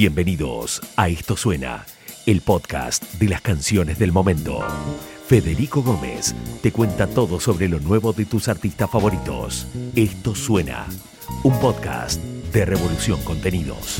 Bienvenidos a Esto Suena, el podcast de las canciones del momento. Federico Gómez te cuenta todo sobre lo nuevo de tus artistas favoritos. Esto Suena, un podcast de Revolución Contenidos.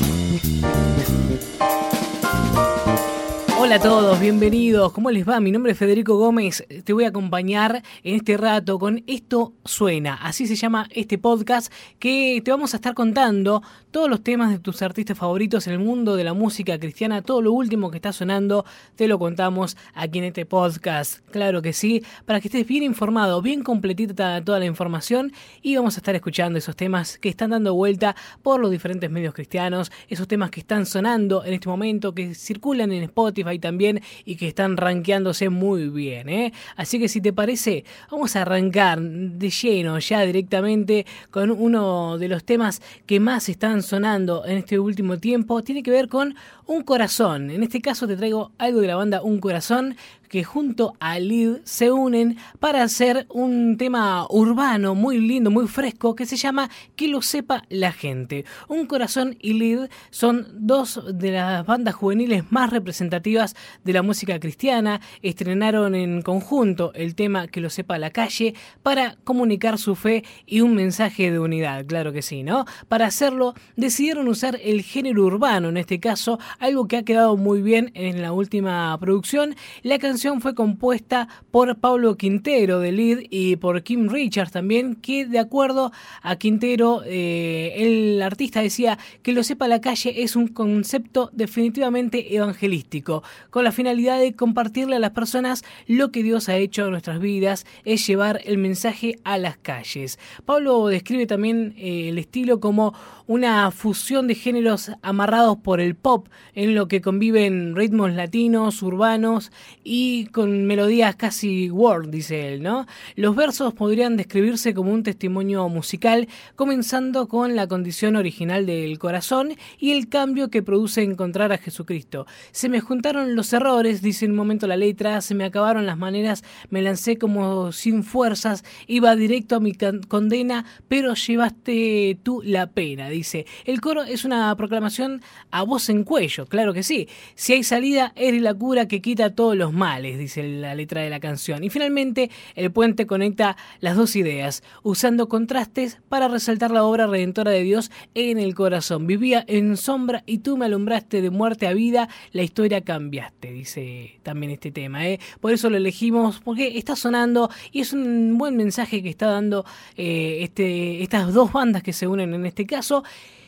Hola a todos, bienvenidos. ¿Cómo les va? Mi nombre es Federico Gómez. Te voy a acompañar en este rato con Esto Suena. Así se llama este podcast que te vamos a estar contando todos los temas de tus artistas favoritos en el mundo de la música cristiana. Todo lo último que está sonando te lo contamos aquí en este podcast. Claro que sí, para que estés bien informado, bien completita toda la información y vamos a estar escuchando esos temas que están dando vuelta por los diferentes medios cristianos, esos temas que están sonando en este momento, que circulan en Spotify también y que están rankeándose muy bien. ¿eh? Así que si te parece, vamos a arrancar de lleno ya directamente con uno de los temas que más están sonando en este último tiempo. Tiene que ver con un corazón. En este caso te traigo algo de la banda Un Corazón que junto a Lid se unen para hacer un tema urbano muy lindo, muy fresco, que se llama Que lo sepa la gente. Un Corazón y Lid son dos de las bandas juveniles más representativas de la música cristiana. Estrenaron en conjunto el tema Que lo sepa la calle para comunicar su fe y un mensaje de unidad, claro que sí, ¿no? Para hacerlo decidieron usar el género urbano, en este caso, algo que ha quedado muy bien en la última producción. La canción fue compuesta por Pablo Quintero de Lead y por Kim Richards también, que de acuerdo a Quintero, eh, el artista decía que lo sepa la calle es un concepto definitivamente evangelístico, con la finalidad de compartirle a las personas lo que Dios ha hecho en nuestras vidas, es llevar el mensaje a las calles. Pablo describe también eh, el estilo como una fusión de géneros amarrados por el pop, en lo que conviven ritmos latinos, urbanos y con melodías casi world, dice él, ¿no? Los versos podrían describirse como un testimonio musical, comenzando con la condición original del corazón y el cambio que produce encontrar a Jesucristo. Se me juntaron los errores, dice en un momento la letra, se me acabaron las maneras, me lancé como sin fuerzas, iba directo a mi condena, pero llevaste tú la pena, dice. El coro es una proclamación a voz en cuello, claro que sí. Si hay salida, eres la cura que quita todos los males dice la letra de la canción. Y finalmente, el puente conecta las dos ideas, usando contrastes para resaltar la obra redentora de Dios en el corazón. Vivía en sombra y tú me alumbraste de muerte a vida, la historia cambiaste, dice también este tema. ¿eh? Por eso lo elegimos, porque está sonando y es un buen mensaje que está dando eh, este, estas dos bandas que se unen en este caso.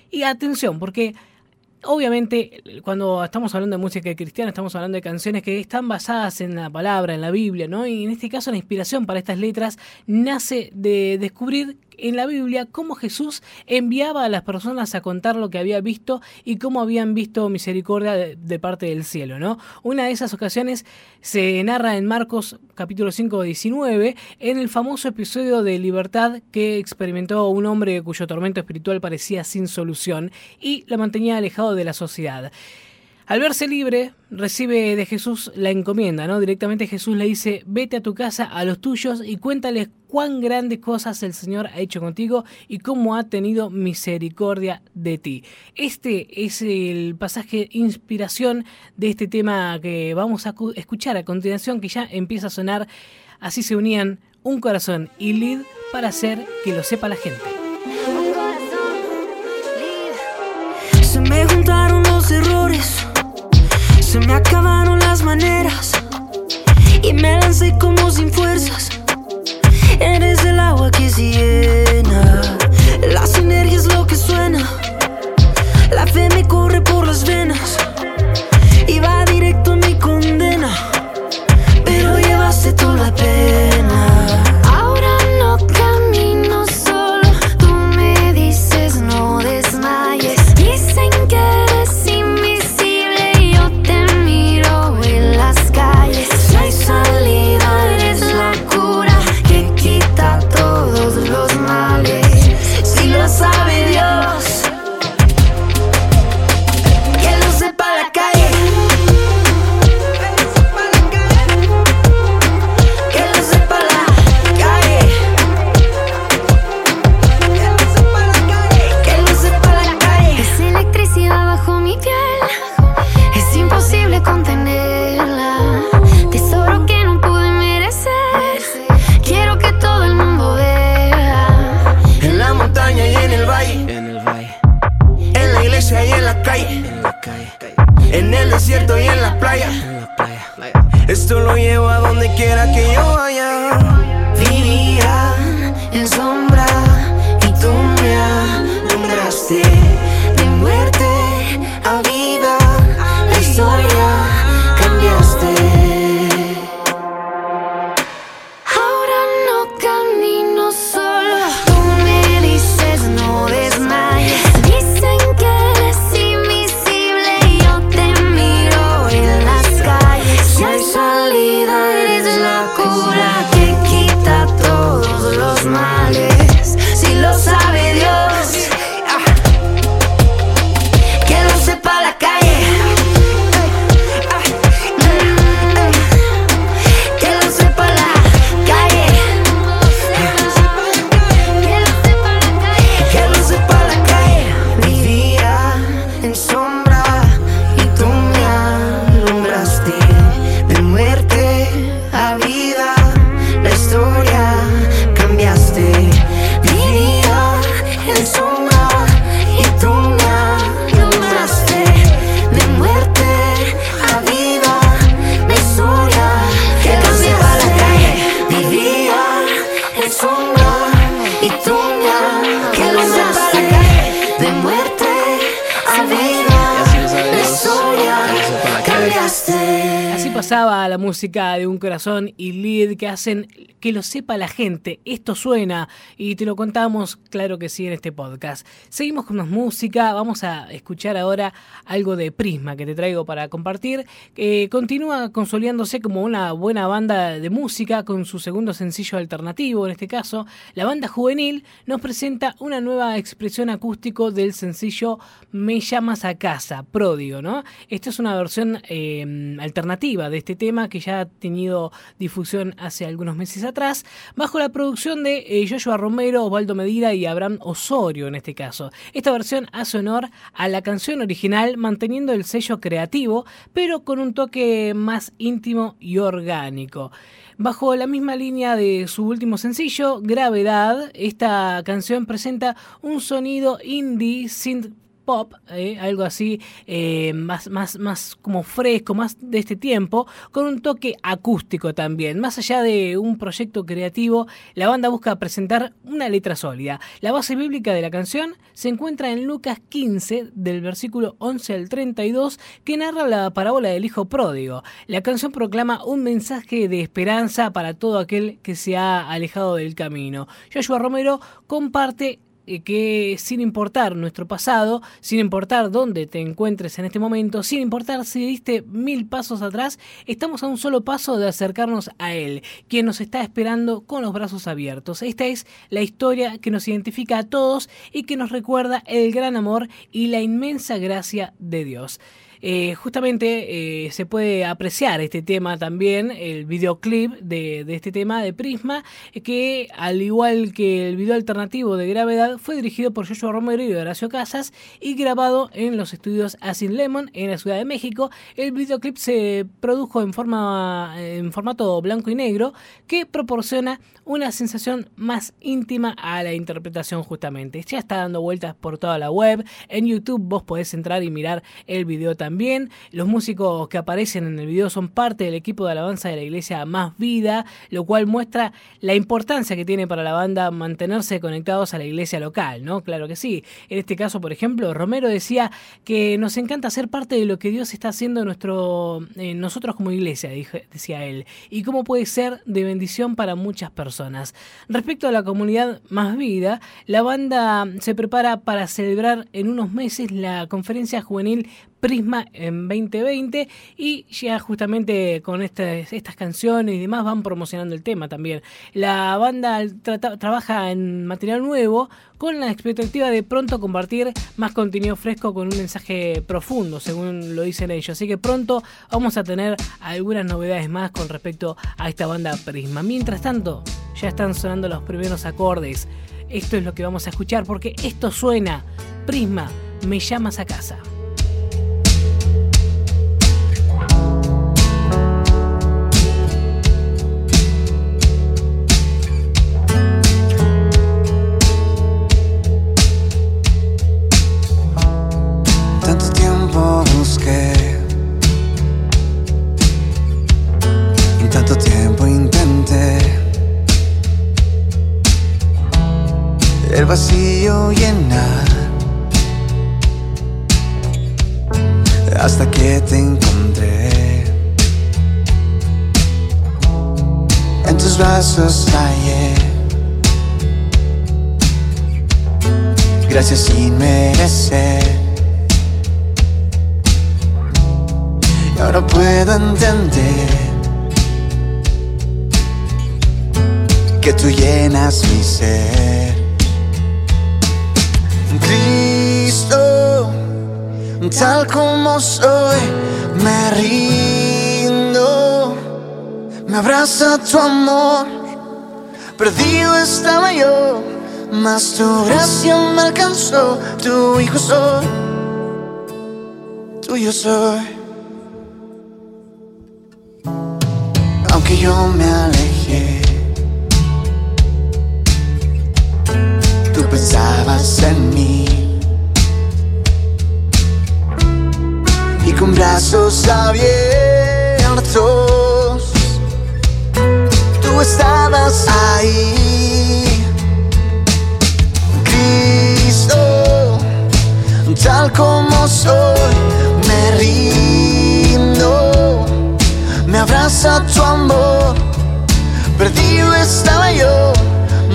Y atención, porque Obviamente, cuando estamos hablando de música cristiana, estamos hablando de canciones que están basadas en la palabra, en la Biblia, ¿no? Y en este caso, la inspiración para estas letras nace de descubrir en la Biblia cómo Jesús enviaba a las personas a contar lo que había visto y cómo habían visto misericordia de, parte del cielo. Una de esas ocasiones se narra en Marcos capítulo 5, 19, en el famoso episodio de libertad que experimentó un hombre cuyo tormento espiritual parecía sin solución y lo mantenía alejado de la sociedad. Al verse libre, recibe de Jesús la encomienda, ¿no? Directamente Jesús le dice, vete a tu casa, a los tuyos, y cuéntales cuán grandes cosas el Señor ha hecho contigo y cómo ha tenido misericordia de ti. Este es el pasaje inspiración de este tema que vamos a escuchar a continuación, que ya empieza a sonar. Así se unían un corazón y lid para hacer que lo sepa la gente. Se me acabaron las maneras y me lancé como sin fuerzas. Eres el agua que se llena, la sinergia es lo que suena. La fe me corre por las venas y va directo a mi condena, pero llevaste toda la pena. Desierto y en la playa. Esto lo llevo a donde quiera que yo vaya. Así pasaba la música de un corazón y lead que hacen que lo sepa la gente. Esto suena y te lo contamos, claro que sí, en este podcast. Seguimos con más música. Vamos a escuchar ahora algo de Prisma que te traigo para compartir. que continúa consolidándose como una buena banda de música con su segundo sencillo alternativo. En este caso, la banda juvenil nos presenta una nueva expresión acústico del sencillo Me llamas a casa, pródigo, ¿no? Esta es una versión eh, alternativa de este tema que ya ha tenido difusión hace algunos meses atrás, bajo la producción de eh, Joshua Romero, Osvaldo Medina y Abraham Osorio en este caso. Esta versión hace honor a la canción original manteniendo el sello creativo, pero con un toque más íntimo y orgánico. Bajo la misma línea de su último sencillo, Gravedad, esta canción presenta un sonido indie synth eh, algo así eh, más, más, más como fresco, más de este tiempo, con un toque acústico también. Más allá de un proyecto creativo, la banda busca presentar una letra sólida. La base bíblica de la canción se encuentra en Lucas 15, del versículo 11 al 32, que narra la parábola del hijo pródigo. La canción proclama un mensaje de esperanza para todo aquel que se ha alejado del camino. Joshua Romero comparte que sin importar nuestro pasado, sin importar dónde te encuentres en este momento, sin importar si diste mil pasos atrás, estamos a un solo paso de acercarnos a Él, quien nos está esperando con los brazos abiertos. Esta es la historia que nos identifica a todos y que nos recuerda el gran amor y la inmensa gracia de Dios. Eh, justamente eh, se puede apreciar este tema también, el videoclip de, de este tema de Prisma, que al igual que el video alternativo de Gravedad, fue dirigido por Joshua Romero y Horacio Casas y grabado en los estudios Asin Lemon en la Ciudad de México. El videoclip se produjo en, forma, en formato blanco y negro que proporciona una sensación más íntima a la interpretación justamente. Ya está dando vueltas por toda la web. En YouTube vos podés entrar y mirar el video también. Los músicos que aparecen en el video son parte del equipo de alabanza de la iglesia Más Vida, lo cual muestra la importancia que tiene para la banda mantenerse conectados a la iglesia local, ¿no? Claro que sí. En este caso, por ejemplo, Romero decía que nos encanta ser parte de lo que Dios está haciendo en nuestro, nosotros como iglesia, dije, decía él, y cómo puede ser de bendición para muchas personas. Respecto a la comunidad Más Vida, la banda se prepara para celebrar en unos meses la conferencia juvenil Prisma en 2020 y ya justamente con estas, canciones y demás van promocionando el tema también. La banda trabaja en material nuevo con la expectativa de pronto compartir más contenido fresco con un mensaje profundo, según lo dicen ellos. Así que pronto vamos a tener algunas novedades más con respecto a esta banda Prisma. Mientras tanto, ya están sonando los primeros acordes. Esto es lo que vamos a escuchar porque esto suena. Prisma, me llamas a casa. el vacío llenar hasta que te encontré. En tus brazos hallé gracias sin merecer. Y ahora puedo entender. que tú llenas mi ser. Cristo, tal como soy, me rindo, me abraza tu amor, perdido estaba yo, mas tu gracia me alcanzó, tu hijo soy, tuyo soy. Aunque yo me alejé, pensabas en mí. y con brazos abiertos tú estabas ahí, Cristo, tal como soy, me rindo, me abraza tu amor, perdido estaba yo,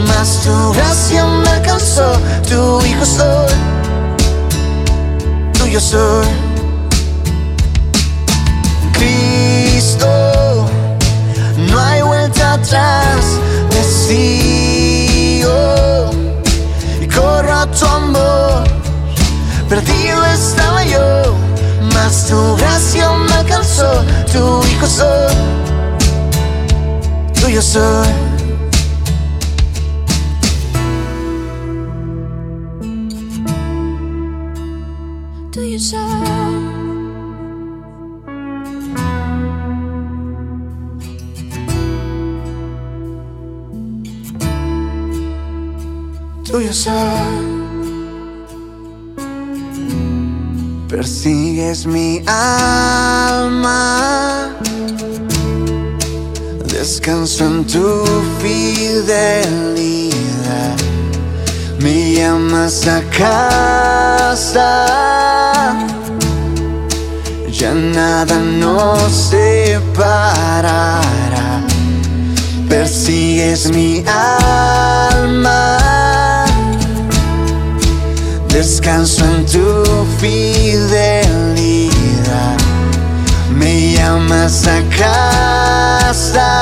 mas tu gracia me alcanzó, tu hijo soy, tuyo soy. Cristo, no hay vuelta atrás, te sigo y corro a tu amor. Perdido estaba yo, mas tu gracia me alcanzó, tu hijo soy, tuyo soy. Tuyo. Persigues mi alma, descanso en tu fidelidad. Me llamas a casa, ya nada nos separará. Persigues mi alma descanso en tu fidelidad. Me llamas a casa,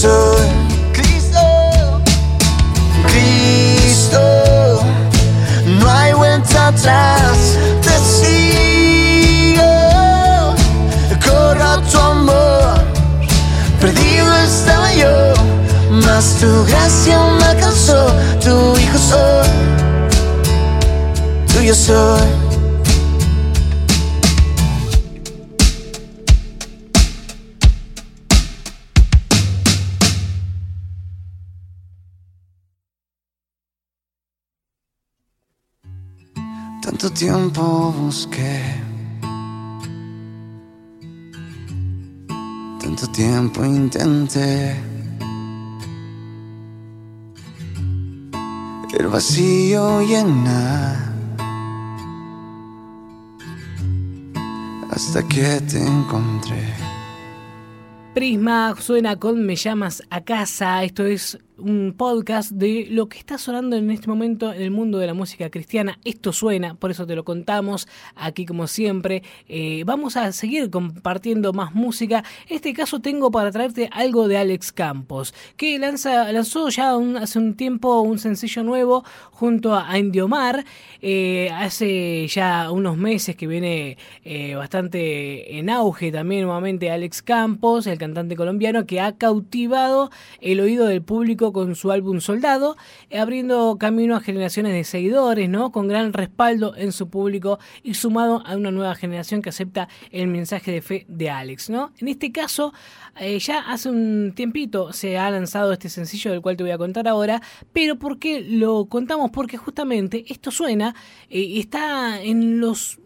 soy, Cristo, Cristo, no hay vuelta atrás, te sigo, corro a tu amor, perdido estaba yo, mas tu gracia me alcanzó, tu hijo soy tuyo soy. Tanto tiempo busqué, tanto tiempo intenté. El vacío llena hasta que te encontré. Prisma suena con Me llamas a casa. Esto es un podcast de lo que está sonando en este momento en el mundo de la música cristiana. Esto suena, por eso te lo contamos aquí como siempre. Eh, vamos a seguir compartiendo más música. En este caso tengo para traerte algo de Alex Campos, que lanza, lanzó ya hace un tiempo un sencillo nuevo junto a Indiomar. Eh, hace ya unos meses que viene eh, bastante en auge también nuevamente Alex Campos, el cantante colombiano que ha cautivado el oído del público con su álbum Soldado, abriendo camino a generaciones de seguidores, ¿no? Con gran respaldo en su público y sumado a una nueva generación que acepta el mensaje de fe de Alex, ¿no? En este caso, eh, ya hace un tiempito se ha lanzado este sencillo del cual te voy a contar ahora, pero ¿por qué lo contamos? Porque justamente esto suena, eh, está en los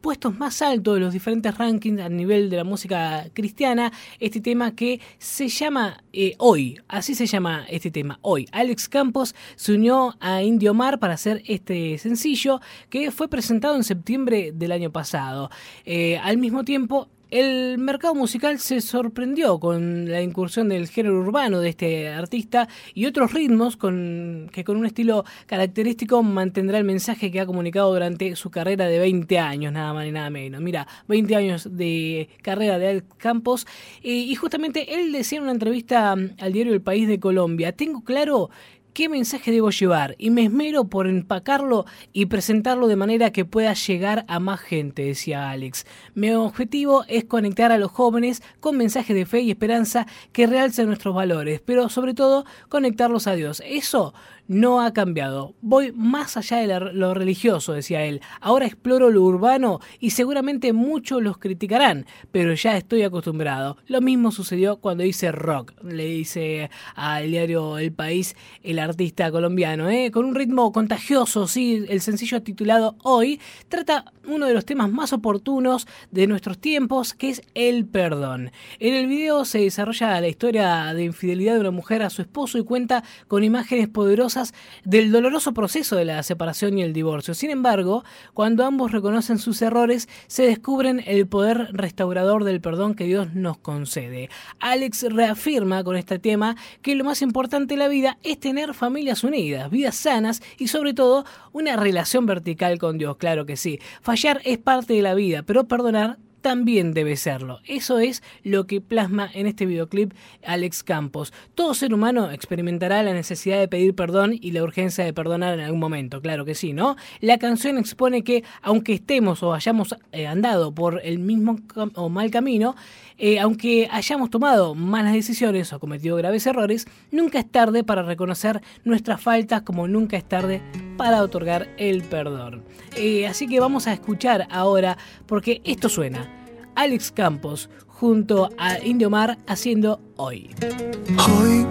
puestos más altos de los diferentes rankings a nivel de la música cristiana, este tema que se llama eh, Hoy, así se llama este tema, Hoy. Alex Campos se unió a Indio Mar para hacer este sencillo que fue presentado en septiembre del año pasado. Eh, al mismo tiempo, el mercado musical se sorprendió con la incursión del género urbano de este artista y otros ritmos con, que con un estilo característico mantendrá el mensaje que ha comunicado durante su carrera de 20 años, nada más ni nada menos. Mira, 20 años de carrera de Alex Campos y justamente él decía en una entrevista al diario El País de Colombia, tengo claro qué mensaje debo llevar y me esmero por empacarlo y presentarlo de manera que pueda llegar a más gente, decía Alex. Mi objetivo es conectar a los jóvenes con mensajes de fe y esperanza que realcen nuestros valores, pero sobre todo conectarlos a Dios. Eso no ha cambiado. Voy más allá de lo religioso, decía él. Ahora exploro lo urbano y seguramente muchos los criticarán, pero ya estoy acostumbrado. Lo mismo sucedió cuando hice rock, le dice al diario El País el artista colombiano, ¿eh? con un ritmo contagioso, sí, el sencillo titulado Hoy trata uno de los temas más oportunos de nuestros tiempos, que es el perdón. En el video se desarrolla la historia de infidelidad de una mujer a su esposo y cuenta con imágenes poderosas del doloroso proceso de la separación y el divorcio. Sin embargo, cuando ambos reconocen sus errores, se descubren el poder restaurador del perdón que Dios nos concede. Alex reafirma con este tema que lo más importante en la vida es tener familias unidas, vidas sanas y sobre todo una relación vertical con Dios, claro que sí. Fallar es parte de la vida, pero perdonar también debe serlo. Eso es lo que plasma en este videoclip Alex Campos. Todo ser humano experimentará la necesidad de pedir perdón y la urgencia de perdonar en algún momento, claro que sí, ¿no? La canción expone que aunque estemos o hayamos eh, andado por el mismo o mal camino, eh, aunque hayamos tomado malas decisiones o cometido graves errores, nunca es tarde para reconocer nuestras faltas como nunca es tarde para otorgar el perdón. Eh, así que vamos a escuchar ahora, porque esto suena. Alex Campos junto a Indio Mar haciendo Hoy. Hoy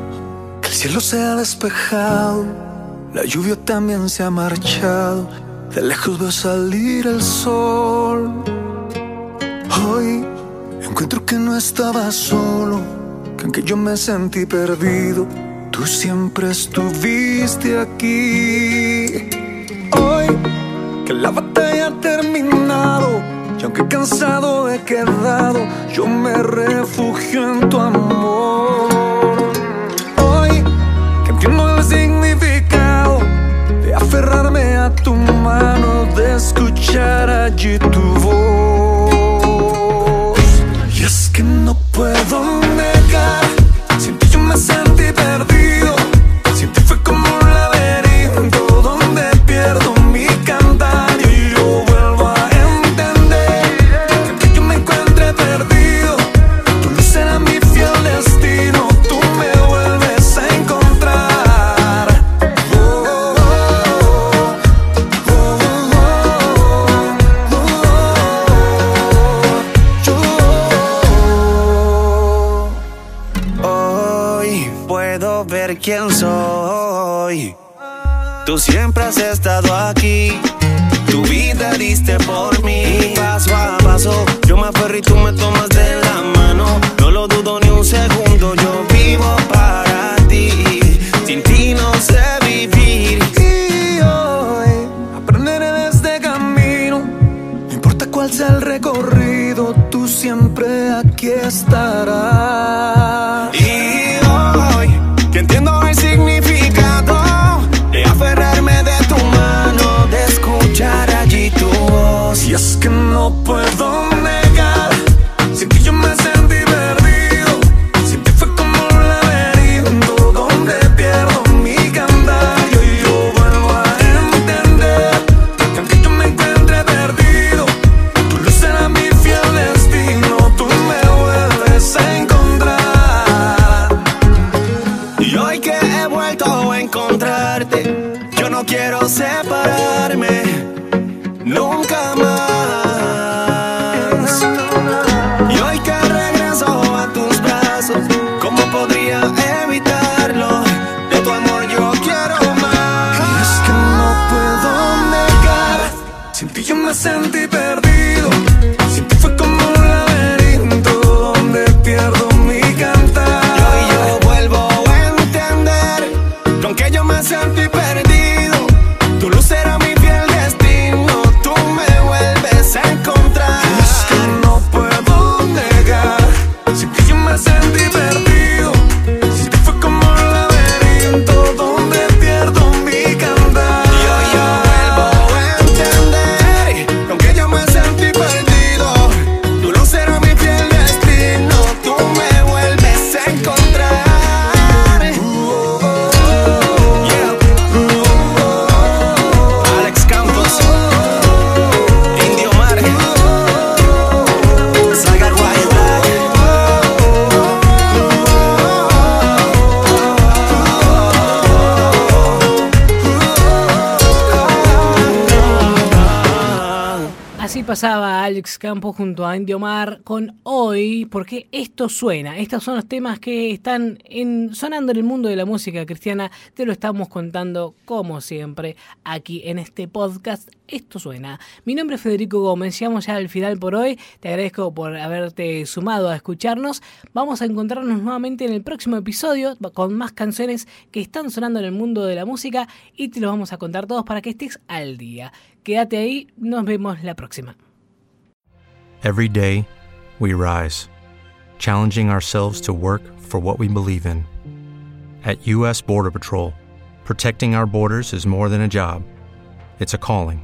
que el cielo se ha despejado, la lluvia también se ha marchado, de lejos veo salir el sol. Hoy encuentro que no estaba solo, que aunque yo me sentí perdido, tú siempre estuviste aquí. Hoy que la batalla ha terminado y aunque cansado he quedado, yo me refugio en tu amor. Hoy que entiendo el significado de aferrarme a tu mano, de escuchar allí tu voz. podría evitarlo. De tu amor yo quiero más. Y es que no puedo negar, sin ti yo me sentí. Pasaba Alex Campos junto a Indio Mar con Hoy, porque esto suena. Estos son los temas que están en- sonando en el mundo de la música cristiana. Te lo estamos contando como siempre aquí en este podcast. Esto suena. Mi nombre es Federico Gómez. Llegamos ya al final por hoy. Te agradezco por haberte sumado a escucharnos. Vamos a encontrarnos nuevamente en el próximo episodio con más canciones que están sonando en el mundo de la música y te los vamos a contar todos para que estés al día. Quédate ahí, nos vemos la próxima. Every day, we rise, challenging ourselves to work for what we believe in. At U.S. Border Patrol, protecting our borders is more than a job, it's a calling.